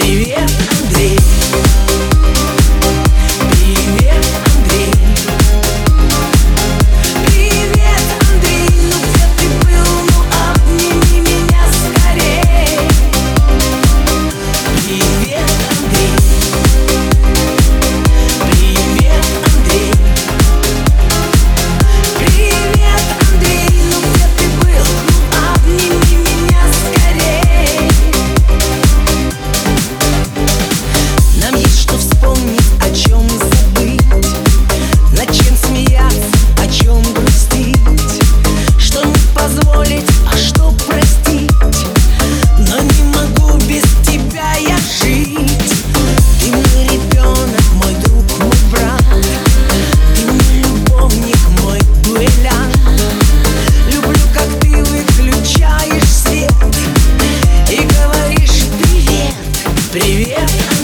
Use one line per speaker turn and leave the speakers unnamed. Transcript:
Привет, Андрей Привет!